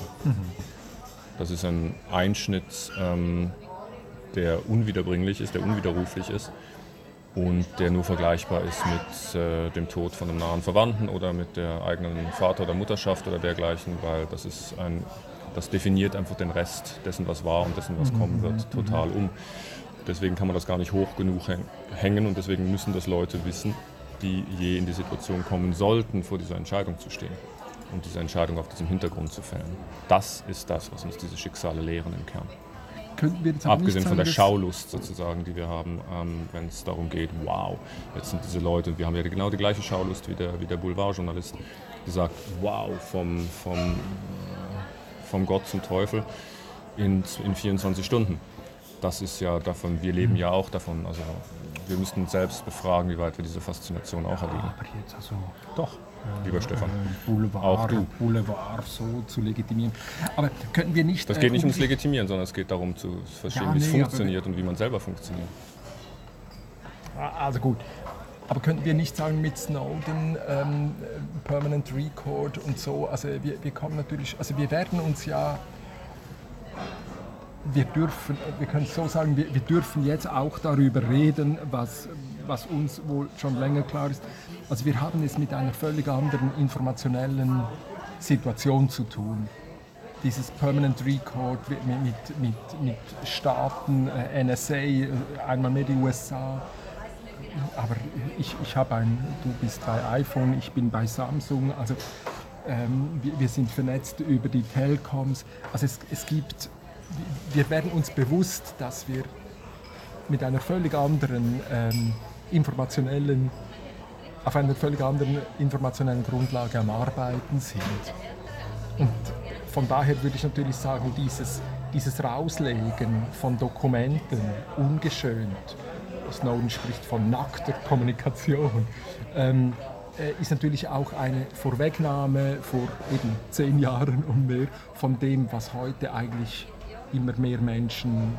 Das ist ein Einschnitt, ähm, der unwiederbringlich ist, der unwiderruflich ist und der nur vergleichbar ist mit äh, dem Tod von einem nahen Verwandten oder mit der eigenen Vater- oder Mutterschaft oder dergleichen, weil das ist ein, das definiert einfach den Rest dessen, was war und dessen, was kommen wird, total um. Deswegen kann man das gar nicht hoch genug häng- hängen und deswegen müssen das Leute wissen, die je in die Situation kommen sollten, vor dieser Entscheidung zu stehen und diese Entscheidung auf diesem Hintergrund zu fällen. Das ist das, was uns diese Schicksale lehren im Kern. Abgesehen nicht von sagen, der Schaulust sozusagen, die wir haben, ähm, wenn es darum geht, wow, jetzt sind diese Leute, wir haben ja genau die gleiche Schaulust wie der, wie der Boulevardjournalist, die sagt, wow, vom, vom, vom Gott zum Teufel in, in 24 Stunden. Das ist ja davon, wir leben ja auch davon. Also wir müssten uns selbst befragen, wie weit wir diese Faszination auch erleben. Aber jetzt also Doch, lieber Stefan. äh, Boulevard, Auch du. Boulevard so zu legitimieren. Aber könnten wir nicht. Das äh, geht nicht um ums Legitimieren, sondern es geht darum zu verstehen, Ja, wie es nee, funktioniert und wie man selber funktioniert. Also gut. Aber könnten wir nicht sagen mit Snowden, ähm, Permanent Record und so, also wir, wir kommen natürlich, also wir werden uns ja, wir dürfen, wir können so sagen, wir, wir dürfen jetzt auch darüber reden, was, was uns wohl schon länger klar ist. Also wir haben es mit einer völlig anderen informationellen Situation zu tun dieses Permanent Record mit, mit, mit, mit Staaten, äh, NSA, äh, einmal mehr die USA. Aber ich, ich habe ein, du bist bei iPhone, ich bin bei Samsung, also ähm, wir, wir sind vernetzt über die Telecoms. Also es, es gibt wir werden uns bewusst, dass wir mit einer völlig anderen ähm, informationellen, auf einer völlig anderen informationellen Grundlage am Arbeiten sind. Und von daher würde ich natürlich sagen, dieses, dieses Rauslegen von Dokumenten ungeschönt, Snowden spricht von nackter Kommunikation, ähm, äh, ist natürlich auch eine Vorwegnahme vor eben zehn Jahren und mehr von dem, was heute eigentlich immer mehr Menschen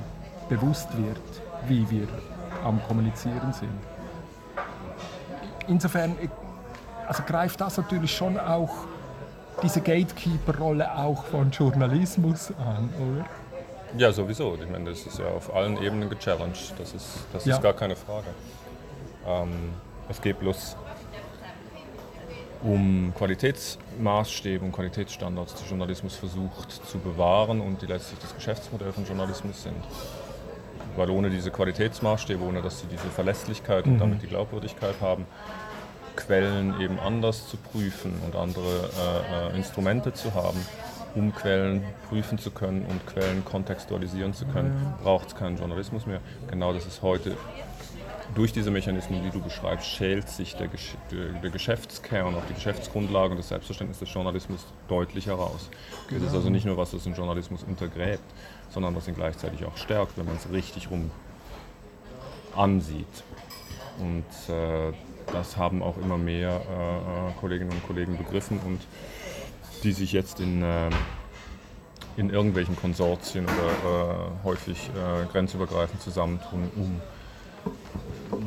bewusst wird, wie wir am Kommunizieren sind. Insofern äh, also greift das natürlich schon auch diese Gatekeeper-Rolle auch von Journalismus an, oder? Ja, sowieso. Ich meine, das ist ja auf allen Ebenen gechallenged. Das ist, das ja. ist gar keine Frage. Ähm, es geht bloß um Qualitätsmaßstäbe und Qualitätsstandards, die Journalismus versucht zu bewahren und die letztlich das Geschäftsmodell von Journalismus sind. Weil ohne diese Qualitätsmaßstäbe, ohne dass sie diese Verlässlichkeit mhm. und damit die Glaubwürdigkeit haben, Quellen eben anders zu prüfen und andere äh, äh, Instrumente zu haben, um Quellen prüfen zu können und Quellen kontextualisieren zu können, braucht es keinen Journalismus mehr. Genau das ist heute durch diese Mechanismen, die du beschreibst, schält sich der, Gesch der Geschäftskern, auch die Geschäftsgrundlage und das Selbstverständnis des Journalismus deutlich heraus. Genau. Das ist also nicht nur was, das den Journalismus untergräbt, sondern was ihn gleichzeitig auch stärkt, wenn man es richtig rum ansieht. Und äh, das haben auch immer mehr äh, äh, Kolleginnen und Kollegen begriffen und die sich jetzt in, äh, in irgendwelchen Konsortien oder äh, häufig äh, grenzübergreifend zusammentun, um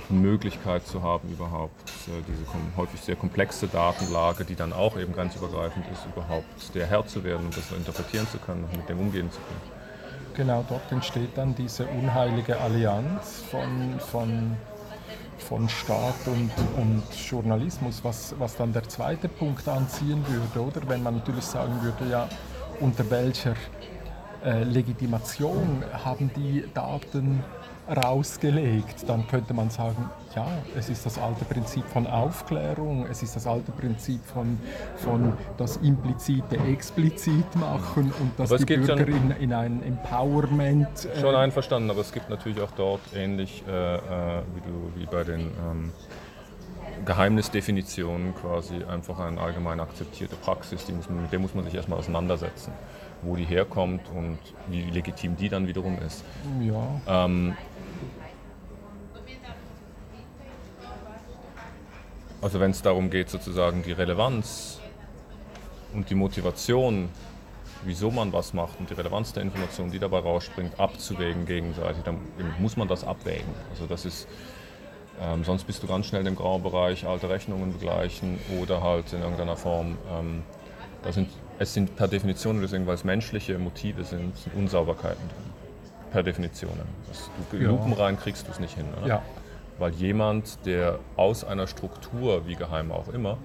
Möglichkeit zu haben, überhaupt äh, diese häufig sehr komplexe Datenlage, die dann auch eben grenzübergreifend ist, überhaupt der Herr zu werden und das interpretieren zu können und mit dem umgehen zu können. Genau, dort entsteht dann diese unheilige Allianz von, von, von Staat und, und Journalismus, was, was dann der zweite Punkt anziehen würde, oder? Wenn man natürlich sagen würde, ja, unter welcher äh, Legitimation haben die Daten rausgelegt, dann könnte man sagen, ja, es ist das alte Prinzip von Aufklärung, es ist das alte Prinzip von, von das implizite explizit machen und dass die Bürger in, in, ein Empowerment... Äh schon einverstanden, aber es gibt natürlich auch dort ähnlich äh, äh, wie, du, wie bei den ähm, Geheimnisdefinitionen quasi einfach eine allgemein akzeptierte Praxis, die muss man, mit der muss man sich erstmal auseinandersetzen wo die herkommt und wie legitim die dann wiederum ist. Ja. Ähm, Also wenn es darum geht, sozusagen die Relevanz und die Motivation, wieso man was macht und die Relevanz der Information, die dabei rausspringt, abzuwägen gegenseitig, dann muss man das abwägen. Also das ist, ähm, sonst bist du ganz schnell im grauen Bereich, alte Rechnungen begleichen oder halt in irgendeiner Form, ähm, da sind, es sind per Definition, deswegen, weil es menschliche Motive sind, sind Unsauberkeiten drin. Per Definition. Das, du, ja. Lupen rein kriegst du es nicht hin. Oder? Ja weil jemand, der aus einer Struktur, wie geheim auch immer,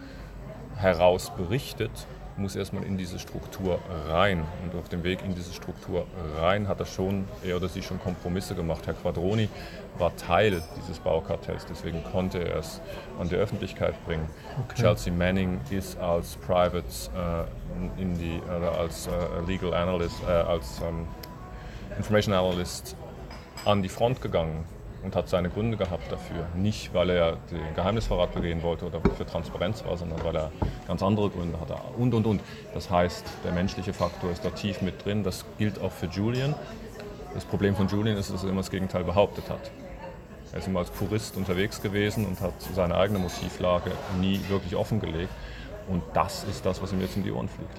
heraus berichtet, muss erstmal in diese Struktur rein. Und auf dem Weg in diese Struktur rein hat er schon, er oder sie schon Kompromisse gemacht. Herr Quadroni war Teil dieses Baukartells, deswegen konnte er es an die Öffentlichkeit bringen. Okay. Chelsea Manning ist als Private äh, in die, äh, als äh, Legal Analyst, äh, als ähm, Information Analyst an die Front gegangen und hat seine Gründe gehabt dafür. Nicht, weil er den Geheimnisverrat begehen wollte oder für Transparenz war, sondern weil er ganz andere Gründe hatte. Und, und, und. Das heißt, der menschliche Faktor ist da tief mit drin. Das gilt auch für Julian. Das Problem von Julian ist, dass er immer das Gegenteil behauptet hat. Er ist immer als Purist unterwegs gewesen und hat seine eigene Motivlage nie wirklich offengelegt. Und das ist das, was ihm jetzt in die Ohren fliegt.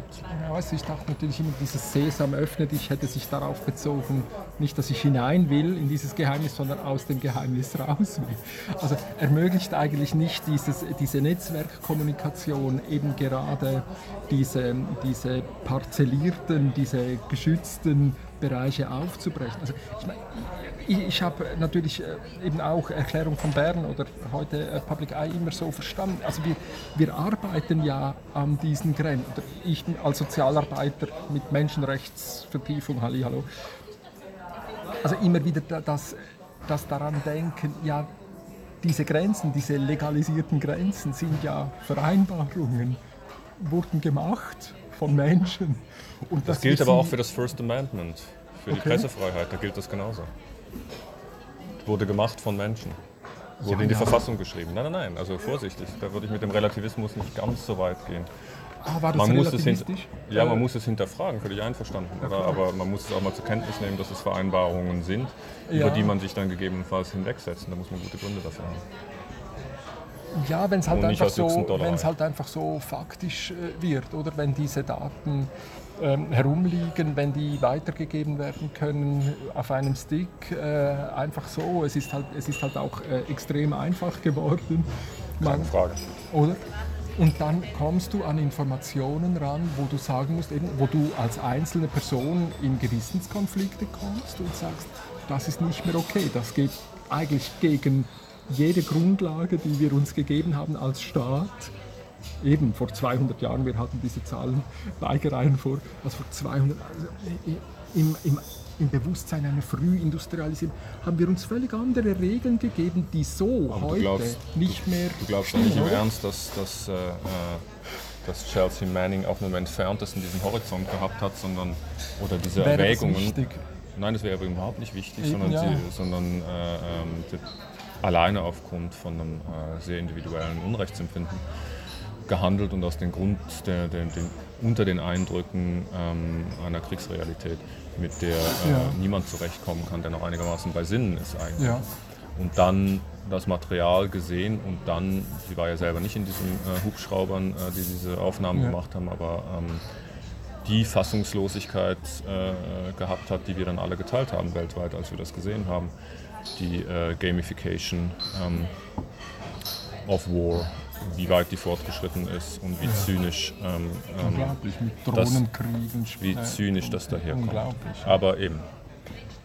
Also ich dachte natürlich immer, dieses Sesam öffnet, ich hätte sich darauf bezogen, nicht, dass ich hinein will in dieses Geheimnis, sondern aus dem Geheimnis raus will. Also ermöglicht eigentlich nicht dieses, diese Netzwerkkommunikation, eben gerade diese, diese parzellierten, diese geschützten Bereiche aufzubrechen. Also ich meine, ich, ich habe natürlich äh, eben auch Erklärung von Bern oder heute äh, Public Eye immer so verstanden. Also wir, wir arbeiten ja an diesen Grenzen. Ich als Sozialarbeiter mit Menschenrechtsvertiefung, hallo. Also immer wieder das, das daran denken, ja, diese Grenzen, diese legalisierten Grenzen sind ja Vereinbarungen, wurden gemacht von Menschen. Und das gilt aber auch für das First Amendment für die Okay. Pressefreiheit, da gilt das genauso. Wurde gemacht von Menschen. Wurde Ja, in die ja. Verfassung geschrieben. Nein, nein, nein, also vorsichtig. Da würde ich mit dem Relativismus nicht ganz so weit gehen. Ah, war das Man muss, es ja, man Äh, muss es hinterfragen, völlig einverstanden. Aber, aber man muss es auch mal zur Kenntnis nehmen, dass es Vereinbarungen sind, Ja. über die man sich dann gegebenenfalls hinwegsetzt. Und da muss man gute Gründe dafür haben. Ja, wenn es halt, einfach so, halt einfach so faktisch äh, wird, oder wenn diese Daten ähm, herumliegen, wenn die weitergegeben werden können auf einem Stick, äh, einfach so. Es ist halt, es ist halt auch äh, extrem einfach geworden. Man, Keine Frage. oder? Und dann kommst du an Informationen ran, wo du sagen musst, eben, wo du als einzelne Person in Gewissenskonflikte kommst und sagst, das ist nicht mehr okay, das geht eigentlich gegen jede Grundlage, die wir uns gegeben haben als Staat. Eben vor 200 Jahren, wir hatten diese Zahlen Weigereien vor, also vor 200, also im, im, im Bewusstsein einer Frühindustrialisierung haben wir uns völlig andere Regeln gegeben, die so Aber heute glaubst- nicht mehr Du glaubst doch nicht im? Ernst, dass, dass, äh, äh, dass Chelsea Manning auch nur entferntesten diesen Horizont gehabt hat, sondern oder diese Wäre Erwägungen. Nein, das wäre aber überhaupt nicht wichtig, Eben, sondern, ja. sie, sondern äh, ähm, alleine aufgrund von einem äh, sehr individuellen Unrechtsempfinden gehandelt und aus dem Grund der, der, den, unter den Eindrücken ähm, einer Kriegsrealität, mit der äh, Ja. niemand zurechtkommen kann, der noch einigermaßen bei Sinnen ist eigentlich Ja. und dann das Material gesehen und dann, sie war ja selber nicht in diesen äh, Hubschraubern, äh, die diese Aufnahmen Ja. gemacht haben, aber ähm, die Fassungslosigkeit äh, gehabt hat, die wir dann alle geteilt haben weltweit, als wir das gesehen haben. Die äh, Gamification ähm, of War, wie weit die fortgeschritten ist und wie zynisch ähm, ähm, Unglaublich, mit das- Drohnenkriegen. wie äh, zynisch das daherkommt. Unglaublich. Aber eben,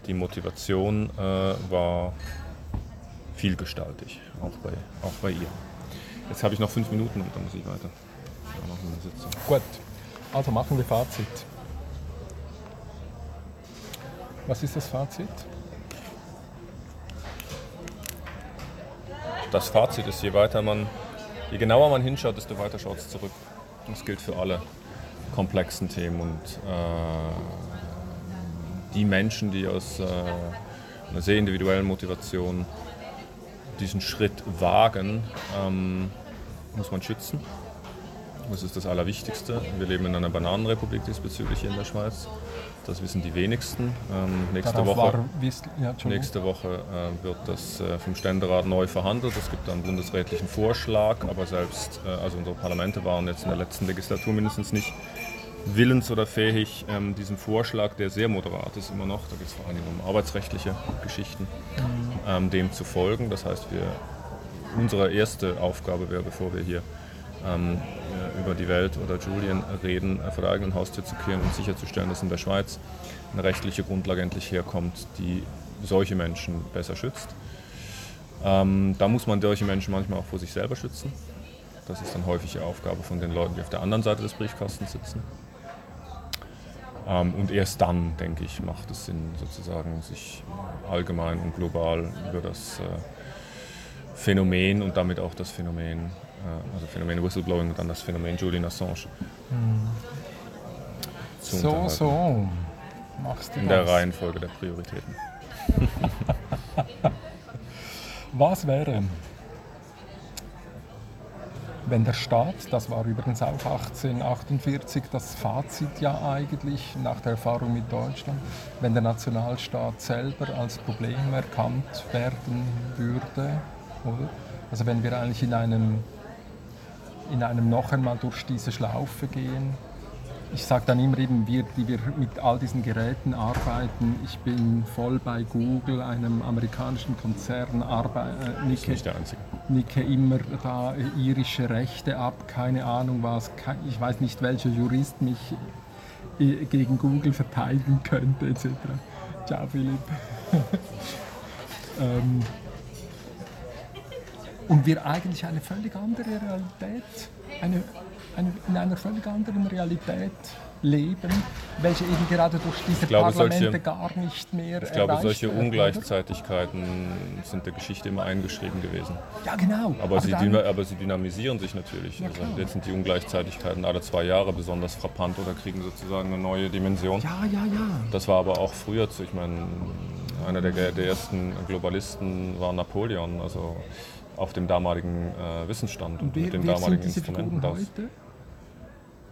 die Motivation äh, war vielgestaltig, auch bei, auch bei ihr. Jetzt habe ich noch fünf Minuten und dann muss ich weiter. Ja, Sitzung. Gut, also machen wir Fazit. Was ist das Fazit? Das Fazit ist, je weiter man, je genauer man hinschaut, desto weiter schaut es zurück. Das gilt für alle komplexen Themen und äh, die Menschen, die aus äh, einer sehr individuellen Motivation diesen Schritt wagen, ähm, muss man schützen. Das ist das Allerwichtigste. Wir leben in einer Bananenrepublik diesbezüglich hier in der Schweiz. Das wissen die wenigsten. Ähm, nächste Woche ja. Nächste Woche äh, wird das äh, vom Ständerat neu verhandelt. Es gibt einen bundesrätlichen Vorschlag, aber selbst, äh, also unsere Parlamente waren jetzt in der letzten Legislatur mindestens nicht willens oder fähig, ähm, diesem Vorschlag, der sehr moderat ist immer noch, da geht es vor allem um arbeitsrechtliche Geschichten, ähm, dem zu folgen. Das heißt, wir, unsere erste Aufgabe wäre, bevor wir hier ähm, äh, über die Welt oder Julian reden, äh, vor der eigenen Haustür zu kehren und sicherzustellen, dass in der Schweiz eine rechtliche Grundlage endlich herkommt, die solche Menschen besser schützt. Ähm, da muss man solche Menschen manchmal auch vor sich selber schützen. Das ist dann häufig die Aufgabe von den Leuten, die auf der anderen Seite des Briefkastens sitzen. Ähm, und erst dann, denke ich, macht es Sinn, sozusagen sich allgemein und global über das äh, Phänomen und damit auch das Phänomen, äh, also Phänomen Whistleblowing und dann das Phänomen Julian Assange zu So, so. Machst du In der das. Reihenfolge der Prioritäten. *laughs* Was wäre, wenn der Staat, das war übrigens auch 1848 das Fazit ja eigentlich nach der Erfahrung mit Deutschland, wenn der Nationalstaat selber als Problem erkannt werden würde, oder? Also wenn wir eigentlich in einem, in einem noch einmal durch diese Schlaufe gehen, ich sage dann immer eben, wir, die wir mit all diesen Geräten arbeiten, ich bin voll bei Google, einem amerikanischen Konzern, arbe äh, nicke, nicht der einzige. nicke immer da äh, irische Rechte ab, keine Ahnung was, ich weiß nicht, welcher Jurist mich äh, gegen Google verteidigen könnte, etc. Ciao Philipp. *laughs* ähm, und wir eigentlich eine völlig andere Realität, eine, eine, in einer völlig anderen Realität leben, welche eben gerade durch diese glaube, Parlamente solche- gar nicht mehr Ich glaube, solche werden, oder? Ungleichzeitigkeiten sind der Geschichte immer eingeschrieben gewesen. Ja, genau. Aber, sie, dann- aber sie dynamisieren sich natürlich. Ja, also jetzt sind die Ungleichzeitigkeiten alle zwei Jahre besonders frappant oder kriegen sozusagen eine neue Dimension. Ja, ja, ja. Das war aber auch früher zu. Ich meine, einer der, der ersten Globalisten war Napoleon, also auf dem damaligen äh, Wissensstand und, Und mit den damaligen Instrumenten. Heute?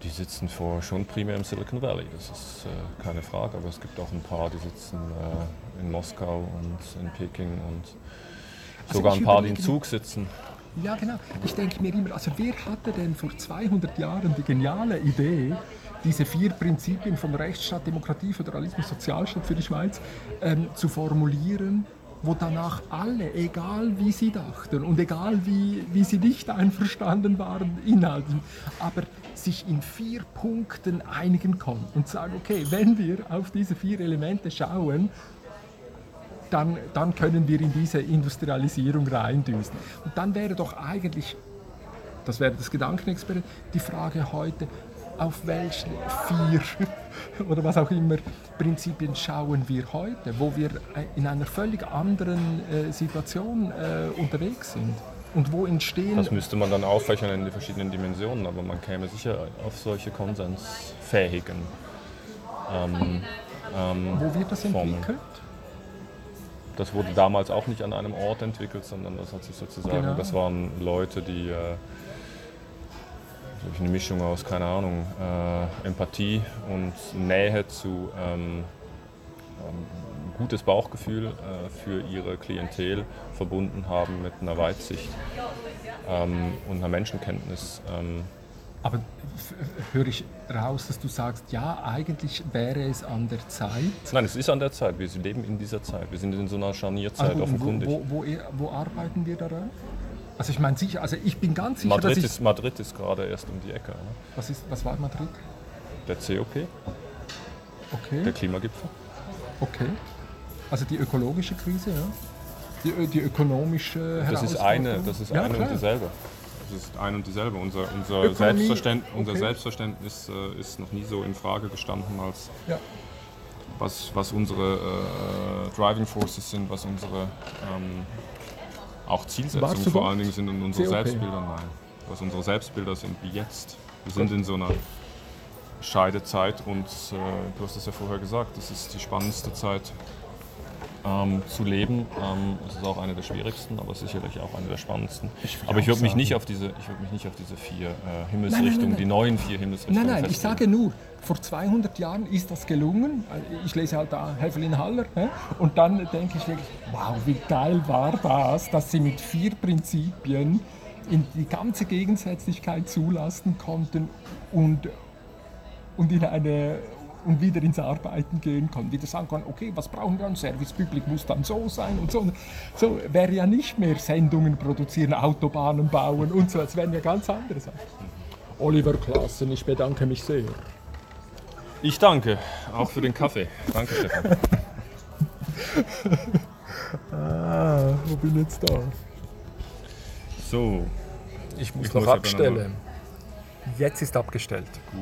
die sitzen vor schon primär im Silicon Valley, das ist äh, keine Frage, aber es gibt auch ein paar, die sitzen äh, in Moskau und in Peking und Also sogar ein paar, die im Zug sitzen. Ja, genau. Ich denke mir immer, also wer hatte denn vor 200 Jahren die geniale Idee, diese vier Prinzipien von Rechtsstaat, Demokratie, Föderalismus, Sozialstaat für die Schweiz ähm, zu formulieren, wo danach alle, egal wie sie dachten und egal wie, wie sie nicht einverstanden waren, inhalten, aber sich in vier Punkten einigen konnten und sagen, okay, wenn wir auf diese vier Elemente schauen, dann, dann können wir in diese Industrialisierung reindüsen. Und dann wäre doch eigentlich, das wäre das Gedankenexperiment, die Frage heute, auf welche vier *laughs* oder was auch immer Prinzipien schauen wir heute, wo wir in einer völlig anderen äh, Situation äh, unterwegs sind und wo entstehen Das müsste man dann auffächern in die verschiedenen Dimensionen, aber man käme sicher auf solche konsensfähigen ähm, ähm, wo wird das Formeln. entwickelt? Das wurde damals auch nicht an einem Ort entwickelt, sondern das hat sich sozusagen, Genau. das waren Leute, die äh, durch eine Mischung aus, keine Ahnung, äh, Empathie und Nähe zu ähm, ähm, gutes Bauchgefühl äh, für ihre Klientel verbunden haben mit einer Weitsicht ähm, und einer Menschenkenntnis. Ähm, Aber f- höre ich raus, dass du sagst, ja, eigentlich wäre es an der Zeit. nein, es ist an der Zeit. Wir leben in dieser Zeit. Wir sind in so einer Scharnierzeit Also, wo, offenkundig. wo, wo, wo arbeiten wir daran? Also ich meine sicher, also ich bin ganz sicher, Madrid dass ich, ist, Madrid ist gerade erst um die Ecke. Ne? was, ist, was war Madrid? Der COP, der Okay, Klimagipfel. okay. Also die ökologische Krise, ja. Die, ö- die ökonomische Das ist Herausforderung. eine, das ist ja, eine klar. und dieselbe. Das ist ein und dieselbe. Unser, unser, Ökonomie, Selbstverständ, unser okay. Selbstverständnis äh, ist noch nie so in Frage gestanden, als Ja. was, was unsere äh, Driving Forces sind, was unsere ähm, auch Zielsetzungen vor allen Dingen sind und unsere COP. Selbstbilder. Nein, was unsere Selbstbilder sind wie jetzt. Wir sind in so einer Scheidezeit und äh, du hast es ja vorher gesagt, das ist die spannendste Zeit ähm, zu leben. Ähm, es ist auch eine der schwierigsten, aber sicherlich auch eine der spannendsten. würd aber ich würde mich nicht auf diese, ich würde mich nicht auf diese vier äh, Himmelsrichtungen, nein. die neuen vier Himmelsrichtungen. Nein, nein, ich festlegen. sage nur, vor 200 Jahren ist das gelungen. Ich lese halt da Hevelin Haller. hä? Und dann denke ich wirklich, wow, wie geil war das, dass sie mit vier Prinzipien in die ganze Gegensätzlichkeit zulassen konnten und, und in eine und wieder ins Arbeiten gehen konnten. Wieder sagen konnten, okay, was brauchen wir dann? Service Public muss dann so sein und so. So wäre ja nicht mehr Sendungen produzieren, Autobahnen bauen und so. Es wären ja ganz andere Sachen. Oliver Klassen, ich bedanke mich sehr. Ich danke, auch für den Kaffee. Danke, Stefan. Ah, wo bin ich jetzt da? So, Ich muss Ich noch muss aber abstellen. Jetzt ist abgestellt. gut.